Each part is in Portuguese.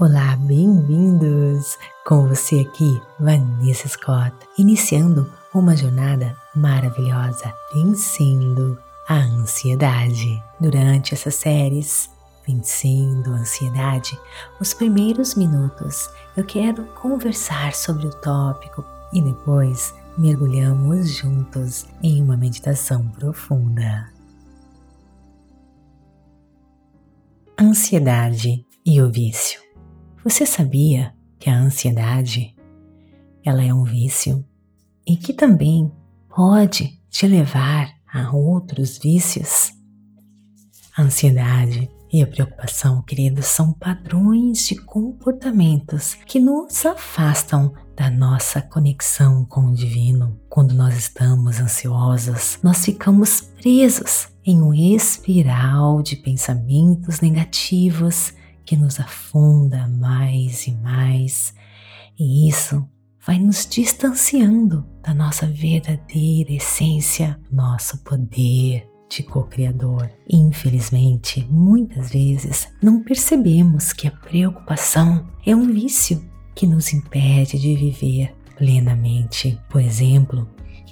Olá, bem-vindos! Com você aqui, Vanessa Scott, iniciando uma jornada maravilhosa, vencendo a ansiedade. Durante essas séries, Vencendo a Ansiedade, os primeiros minutos eu quero conversar sobre o tópico e depois mergulhamos juntos em uma meditação profunda. Ansiedade e o vício. Você sabia que a ansiedade ela é um vício e que também pode te levar a outros vícios? A ansiedade e a preocupação, queridos, são padrões de comportamentos que nos afastam da nossa conexão com o divino. Quando nós estamos ansiosos, nós ficamos presos em um espiral de pensamentos negativos que nos afunda mais e mais, e isso vai nos distanciando da nossa verdadeira essência, nosso poder de co-criador. Infelizmente, muitas vezes não percebemos que a preocupação é um vício que nos impede de viver plenamente. Por exemplo,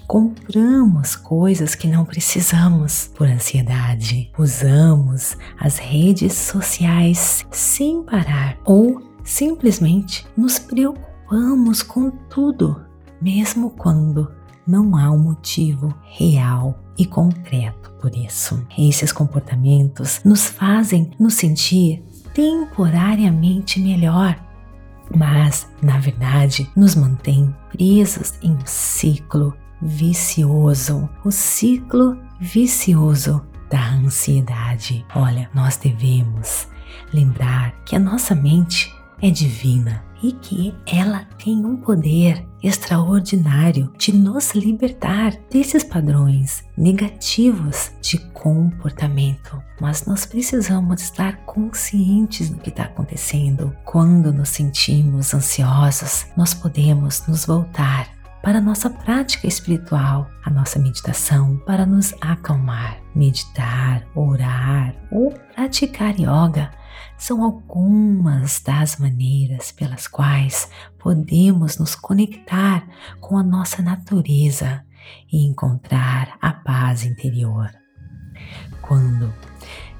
compramos coisas que não precisamos por ansiedade, usamos as redes sociais sem parar ou simplesmente nos preocupamos com tudo, mesmo quando não há um motivo real e concreto por isso. Esses comportamentos nos fazem nos sentir temporariamente melhor mas na verdade nos mantém presos em um ciclo vicioso, o ciclo vicioso da ansiedade. Olha, nós devemos lembrar que a nossa mente é divina e que ela tem um poder extraordinário de nos libertar desses padrões negativos de comportamento. Mas nós precisamos estar conscientes do que está acontecendo. Quando nos sentimos ansiosos, nós podemos nos voltar para a nossa prática espiritual, a nossa meditação, para nos acalmar. Meditar, orar ou praticar yoga são algumas das maneiras pelas quais podemos nos conectar com a nossa natureza e encontrar a paz interior. Quando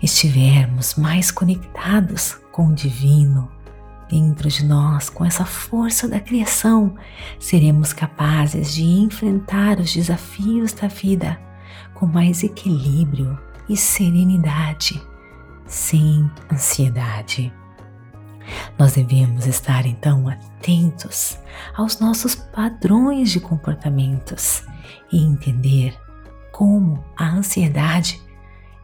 estivermos mais conectados com o divino, dentro de nós, com essa força da criação, seremos capazes de enfrentar os desafios da vida com mais equilíbrio e serenidade, sem ansiedade. Nós devemos estar então atentos aos nossos padrões de comportamentos e entender como a ansiedade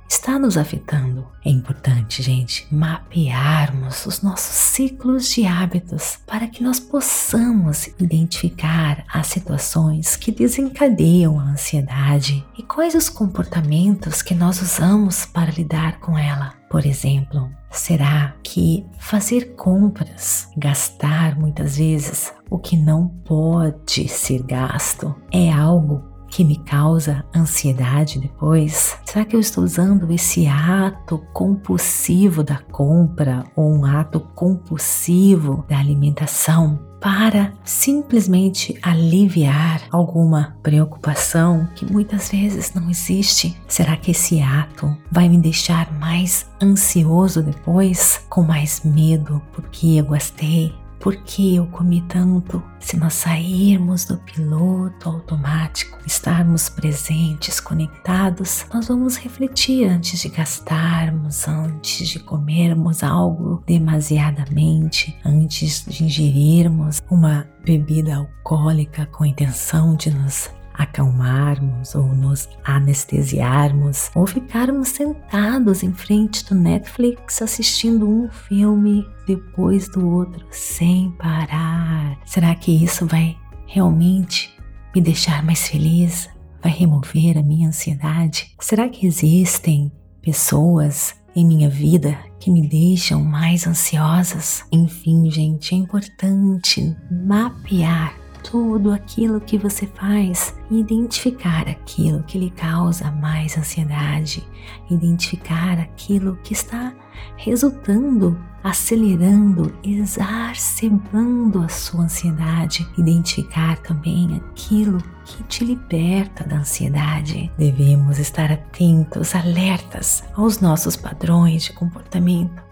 está nos afetando. É importante, gente, mapearmos os nossos ciclos de hábitos para que nós possamos identificar as situações que desencadeiam a ansiedade e quais os comportamentos que nós usamos para lidar com ela. Por exemplo, será que fazer compras, gastar muitas vezes o que não pode ser gasto, é algo que me causa ansiedade depois? Será que eu estou usando esse ato compulsivo da compra ou um ato compulsivo da alimentação para simplesmente aliviar alguma preocupação que muitas vezes não existe? Será que esse ato vai me deixar mais ansioso depois, com mais medo porque eu gastei por que eu comi tanto? Se nós sairmos do piloto automático, estarmos presentes, conectados, nós vamos refletir antes de gastarmos, antes de comermos algo demasiadamente, antes de ingerirmos uma bebida alcoólica com a intenção de nos acalmarmos ou nos anestesiarmos ou ficarmos sentados em frente do Netflix assistindo um filme depois do outro sem parar. Será que isso vai realmente me deixar mais feliz? Vai remover a minha ansiedade? Será que existem pessoas em minha vida que me deixam mais ansiosas? Enfim, gente, é importante mapear tudo aquilo que você faz e identificar aquilo que lhe causa mais ansiedade, identificar aquilo que está resultando, acelerando, exacerbando a sua ansiedade, identificar também aquilo que te liberta da ansiedade. Devemos estar atentos, alertas aos nossos padrões de comportamento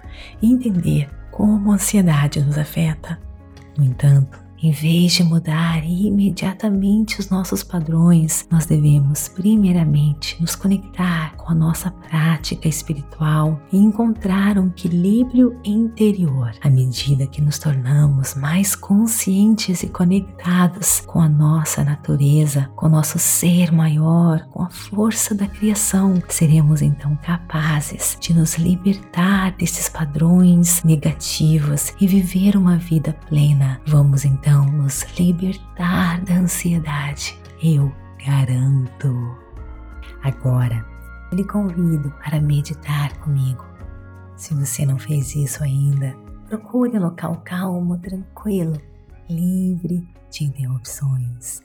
e entender como a ansiedade nos afeta. No entanto, em vez de mudar imediatamente os nossos padrões, nós devemos primeiramente nos conectar com a nossa prática espiritual e encontrar um equilíbrio interior à medida que nos tornamos mais conscientes e conectados com a nossa natureza, com o nosso ser maior, com a força da criação. Seremos então capazes de nos libertar desses padrões negativos e viver uma vida plena. Vamos então então nos libertar da ansiedade. Eu garanto. Agora, eu lhe convido para meditar comigo. Se você não fez isso ainda, procure um local calmo, tranquilo, livre de interrupções.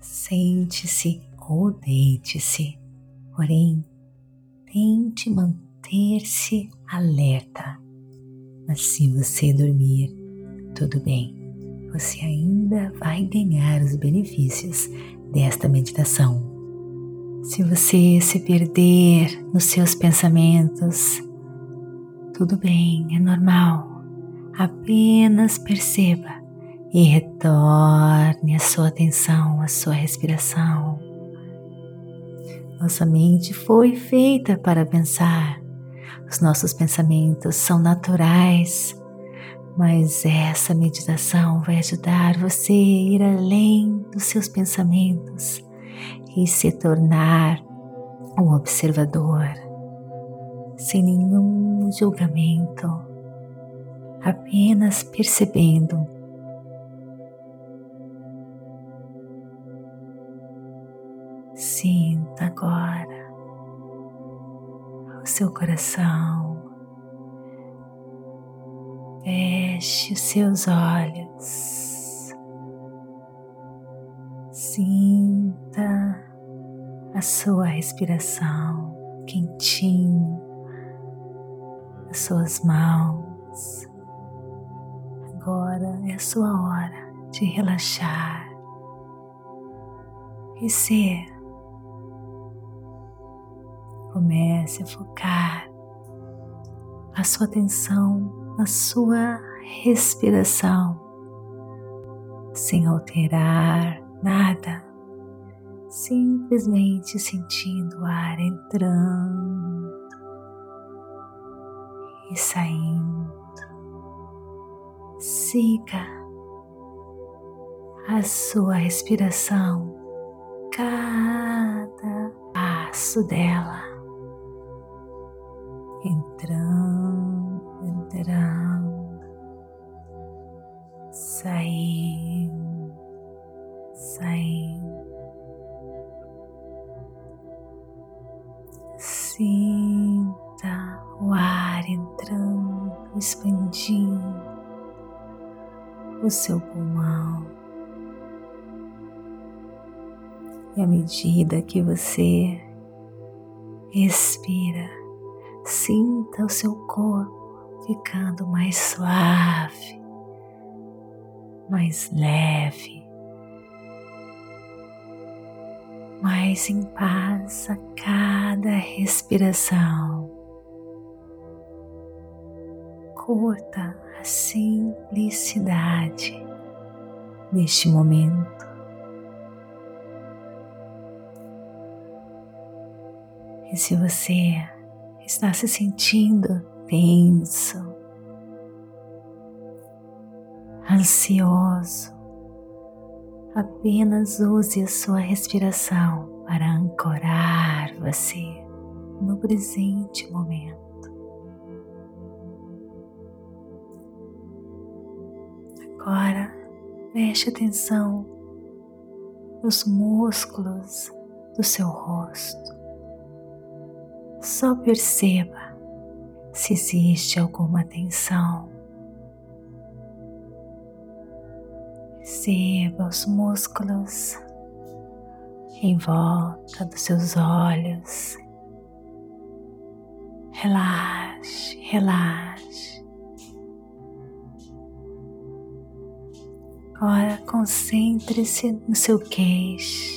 Sente-se ou deite-se, porém, tente manter-se alerta. Mas se você dormir, tudo bem você ainda vai ganhar os benefícios desta meditação. Se você se perder nos seus pensamentos, tudo bem, é normal. Apenas perceba e retorne a sua atenção à sua respiração. Nossa mente foi feita para pensar. Os nossos pensamentos são naturais mas essa meditação vai ajudar você a ir além dos seus pensamentos e se tornar um observador, sem nenhum julgamento, apenas percebendo. Sinta agora o seu coração Feche os seus olhos. Sinta a sua respiração quentinho, as suas mãos. Agora é a sua hora de relaxar e ser. Comece a focar a sua atenção na sua respiração, sem alterar nada, simplesmente sentindo o ar entrando e saindo. Siga a sua respiração, cada passo dela, entrando entrando, saindo, saindo. Sinta o ar entrando, expandindo o seu pulmão. E à medida que você expira, sinta o seu corpo ficando mais suave, mais leve, mais em paz a cada respiração. Curta a simplicidade neste momento. E se você está se sentindo tenso, ansioso, apenas use a sua respiração para ancorar você no presente momento. Agora preste atenção nos músculos do seu rosto. Só perceba se existe alguma tensão. Perceba os músculos em volta dos seus olhos. Relaxe, relaxe. Agora concentre-se no seu queixo.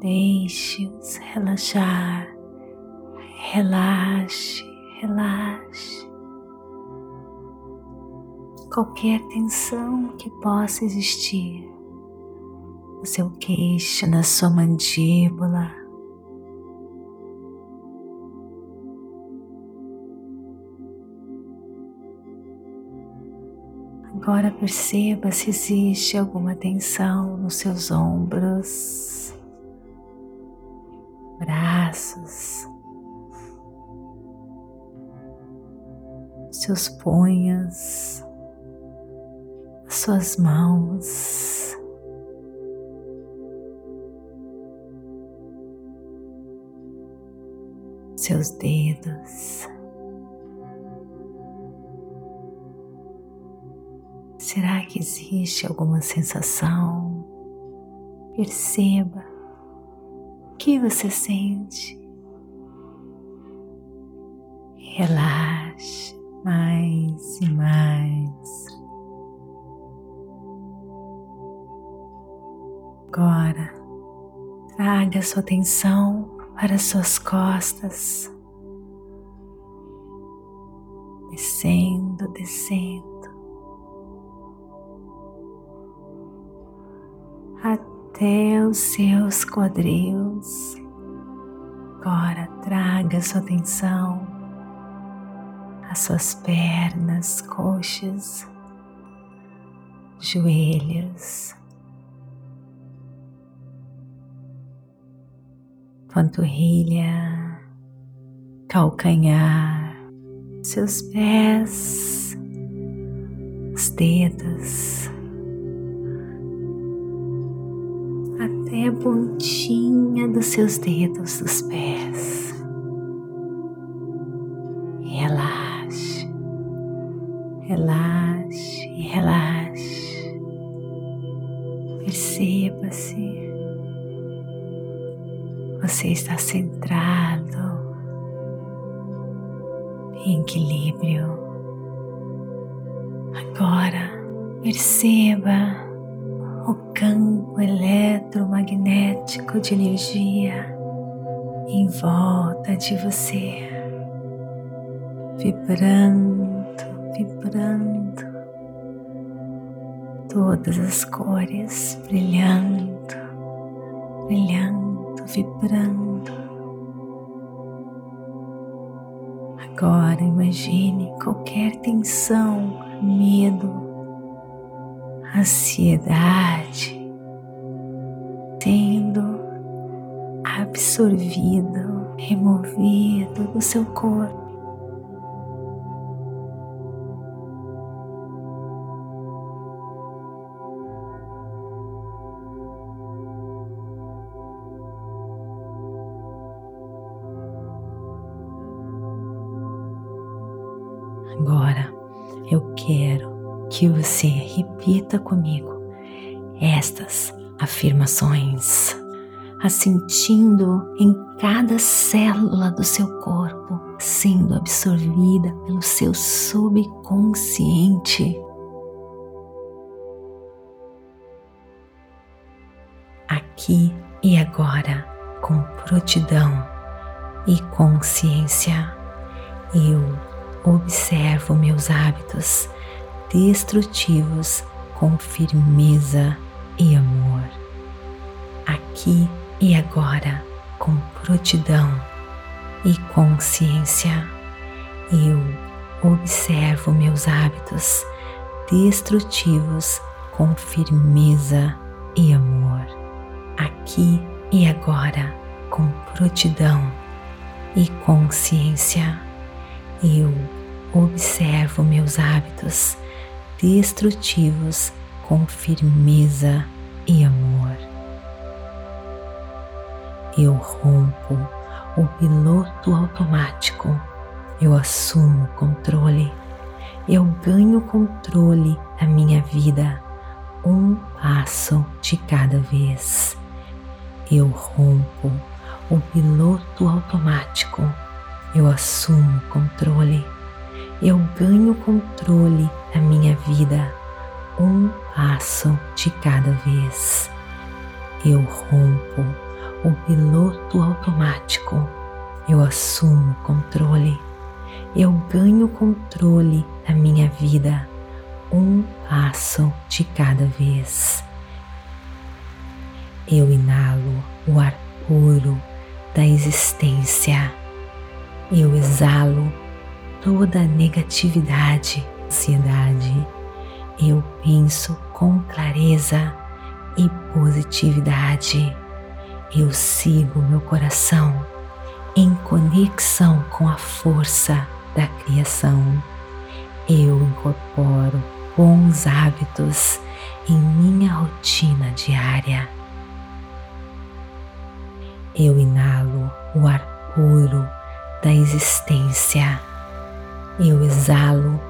Deixe-os relaxar. Relaxe, relaxe. Qualquer tensão que possa existir no seu queixo, na sua mandíbula. Agora perceba se existe alguma tensão nos seus ombros, braços, seus punhos, suas mãos. Seus dedos. Será que existe alguma sensação? Perceba que você sente. Relaxe mais e mais. Agora, traga sua atenção para suas costas, descendo, descendo. até os seus quadris. Agora traga sua atenção às suas pernas, coxas, joelhos, panturrilha, calcanhar, seus pés, os dedos a pontinha dos seus dedos dos pés. Eletromagnético de energia em volta de você, vibrando, vibrando, todas as cores brilhando, brilhando, vibrando. Agora imagine qualquer tensão, medo, ansiedade sendo absorvido, removido do seu corpo. Agora eu quero que você repita comigo estas afirmações, assentindo em cada célula do seu corpo, sendo absorvida pelo seu subconsciente. Aqui e agora, com prontidão e consciência, eu observo meus hábitos destrutivos com firmeza e amor. Aqui e agora, com prontidão e consciência, eu observo meus hábitos destrutivos com firmeza e amor. Aqui e agora, com prontidão e consciência, eu observo meus hábitos destrutivos com firmeza e amor. Eu rompo o piloto automático, eu assumo controle, eu ganho controle da minha vida. Um passo de cada vez. Eu rompo o piloto automático, eu assumo controle, eu ganho controle da minha vida. Um passo de cada vez. Eu rompo o piloto automático, eu assumo controle, eu ganho controle da minha vida um passo de cada vez. Eu inalo o ar puro da existência. Eu exalo toda a negatividade, ansiedade. Eu penso com clareza e positividade. Eu sigo meu coração em conexão com a força da criação. Eu incorporo bons hábitos em minha rotina diária. Eu inalo o ar puro da existência. Eu exalo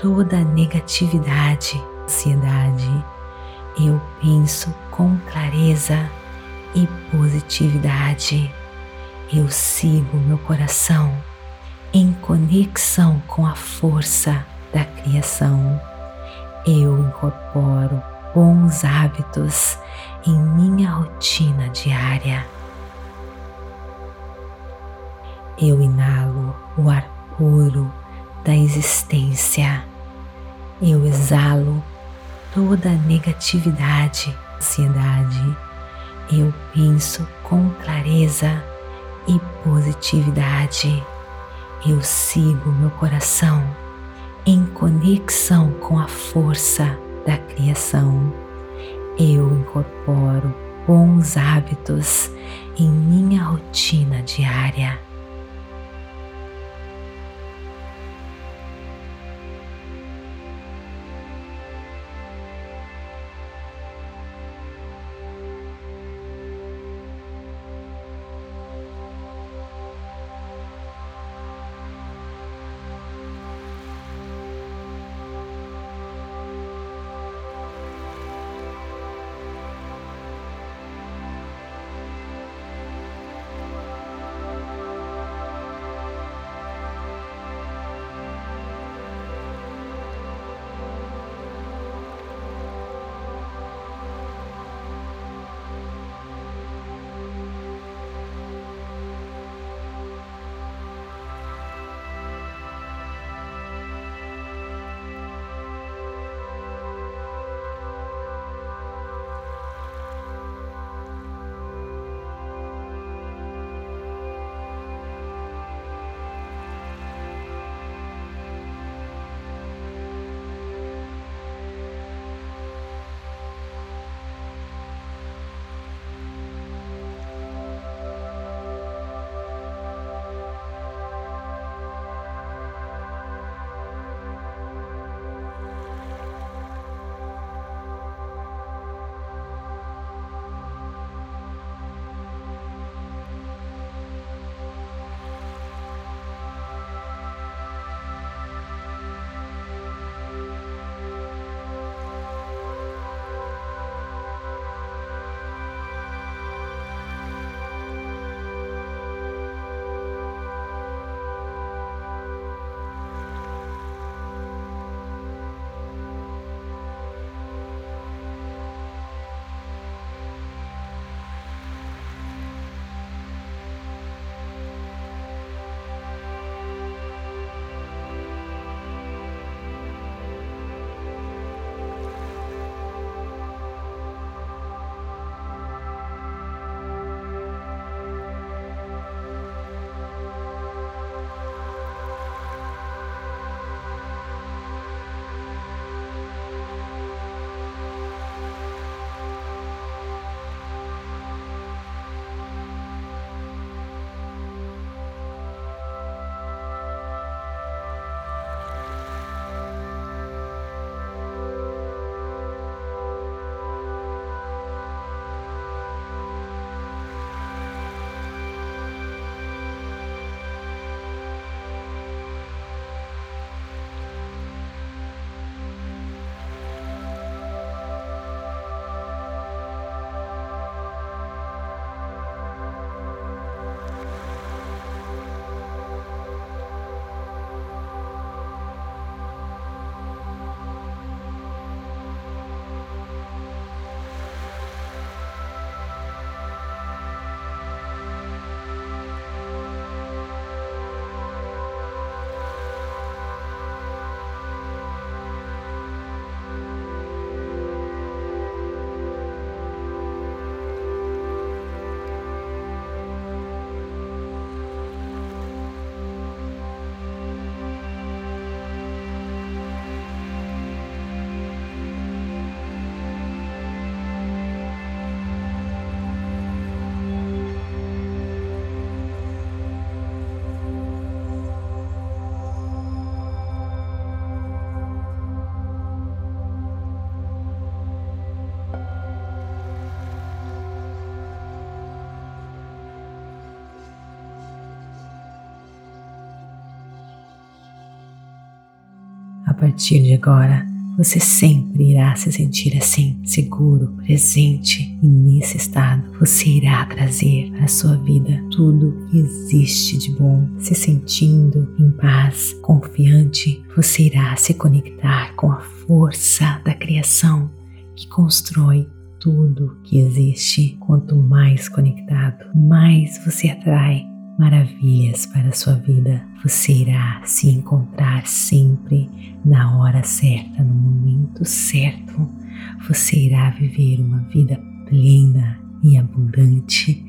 toda a negatividade, ansiedade. Eu penso com clareza e positividade. Eu sigo meu coração em conexão com a força da criação eu incorporo bons hábitos em minha rotina diária. Eu inalo o ar puro da existência. Eu exalo toda a negatividade, ansiedade. Eu penso com clareza e positividade. Eu sigo meu coração em conexão com a força da criação. Eu incorporo bons hábitos em minha rotina diária. Partir de agora, você sempre irá se sentir assim, seguro, presente, e nesse estado você irá trazer para a sua vida tudo que existe de bom, se sentindo em paz, confiante, você irá se conectar com a força da criação que constrói tudo que existe. Quanto mais conectado, mais você atrai maravilhas para a sua vida. Você irá se encontrar sempre na hora certa, no momento certo. Você irá viver uma vida plena e abundante.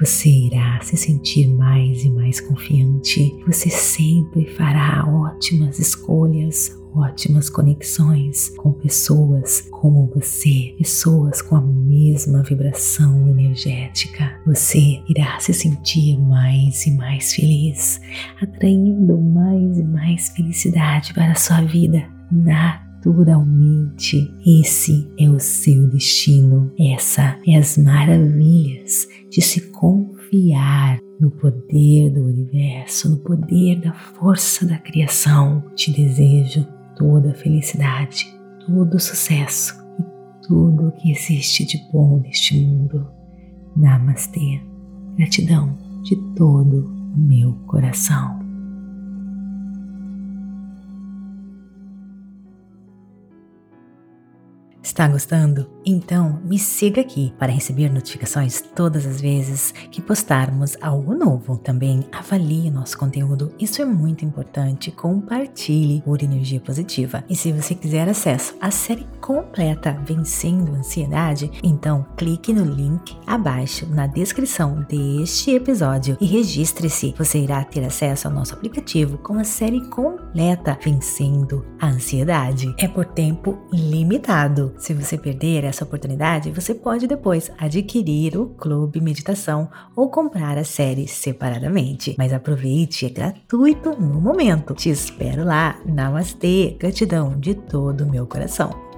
Você irá se sentir mais e mais confiante. Você sempre fará ótimas escolhas, ótimas conexões com pessoas como você, pessoas com a mesma vibração energética. Você irá se sentir mais e mais feliz, atraindo mais e mais felicidade para a sua vida naturalmente. Esse é o seu destino. Essa é as maravilhas de se confiar no poder do universo, no poder da força da criação. Te desejo toda felicidade, todo o sucesso e tudo o que existe de bom neste mundo. Namastê. Gratidão de todo o meu coração. Está gostando? Então me siga aqui para receber notificações todas as vezes que postarmos algo novo. Também avalie nosso conteúdo, isso é muito importante. Compartilhe por energia positiva. E se você quiser acesso à série completa Vencendo a Ansiedade, então clique no link abaixo na descrição deste episódio e registre-se. Você irá ter acesso ao nosso aplicativo com a série completa Vencendo a Ansiedade. É por tempo limitado. Se você perder essa oportunidade, você pode depois adquirir o Clube Meditação ou comprar a série separadamente. Mas aproveite, é gratuito no momento. Te espero lá. Namastê, gratidão de todo o meu coração.